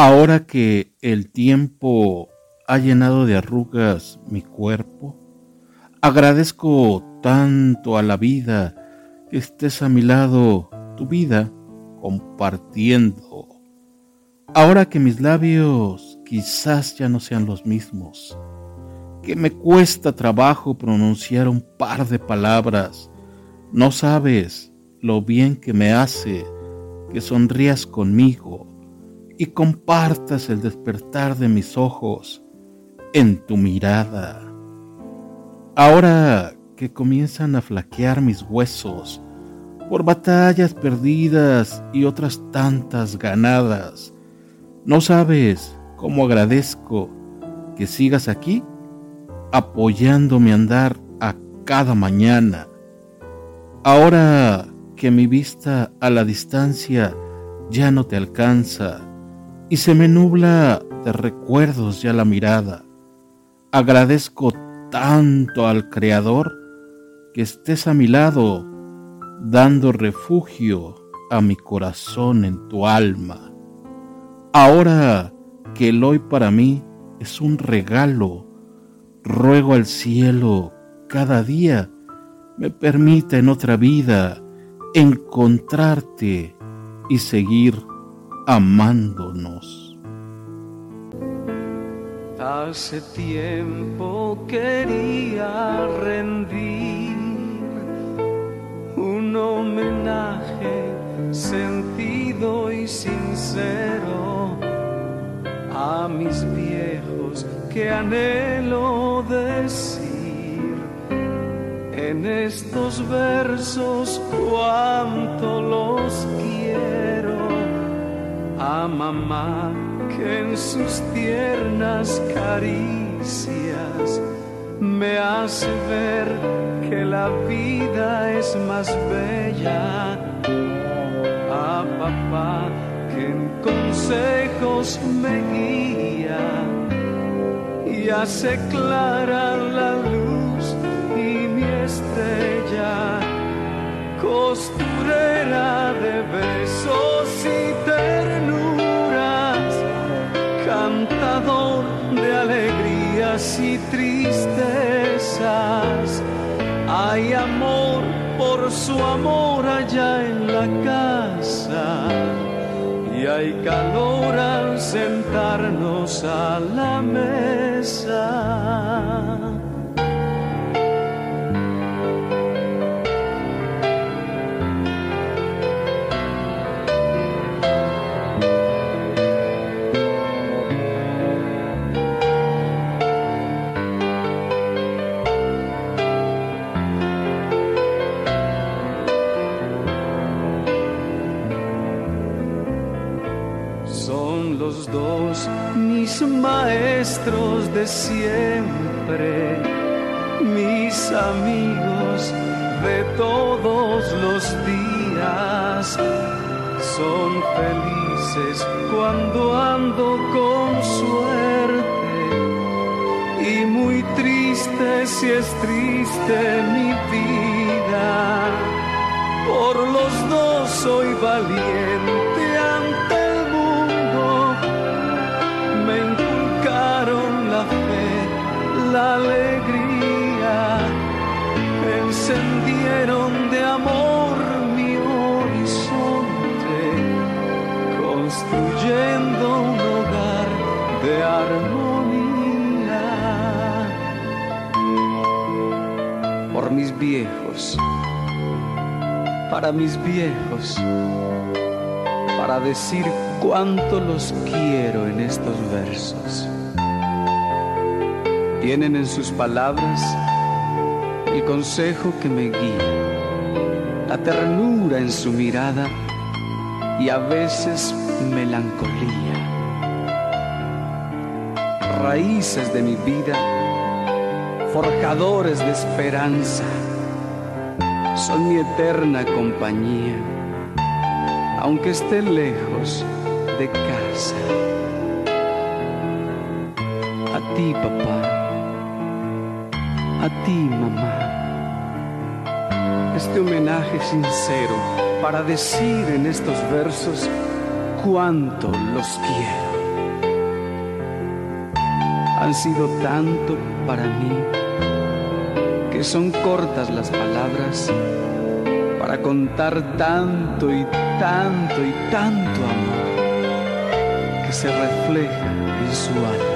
Ahora que el tiempo ha llenado de arrugas mi cuerpo, agradezco tanto a la vida que estés a mi lado, tu vida, compartiendo. Ahora que mis labios quizás ya no sean los mismos, que me cuesta trabajo pronunciar un par de palabras, no sabes lo bien que me hace que sonrías conmigo y compartas el despertar de mis ojos en tu mirada. Ahora que comienzan a flaquear mis huesos por batallas perdidas y otras tantas ganadas, no sabes cómo agradezco que sigas aquí apoyándome a andar a cada mañana. Ahora que mi vista a la distancia ya no te alcanza, y se me nubla de recuerdos ya la mirada. Agradezco tanto al Creador que estés a mi lado, dando refugio a mi corazón en tu alma. Ahora que el hoy para mí es un regalo, ruego al cielo cada día me permita en otra vida encontrarte y seguir amándonos. Hace tiempo quería rendir un homenaje sentido y sincero a mis viejos que anhelo decir en estos versos cuánto los quiero a mamá que en sus tiernas caricias me hace ver que la vida es más bella. A papá que en consejos me guía y hace clara la luz y mi estrella costurera de alegrías y tristezas. Hay amor por su amor allá en la casa. Y hay calor al sentarnos a la mesa. Maestros de siempre, mis amigos de todos los días, son felices cuando ando con suerte y muy triste si es triste mi vida. Por los dos soy valiente ante construyendo un hogar de armonía. Por mis viejos, para mis viejos, para decir cuánto los quiero en estos versos tienen en sus palabras el consejo que me guía, la ternura en su mirada y a veces melancolía. Raíces de mi vida, forjadores de esperanza, son mi eterna compañía, aunque esté lejos de casa. A ti, papá a ti, mamá, este homenaje sincero para decir en estos versos cuánto los quiero. Han sido tanto para mí que son cortas las palabras para contar tanto y tanto y tanto amor que se refleja en su alma.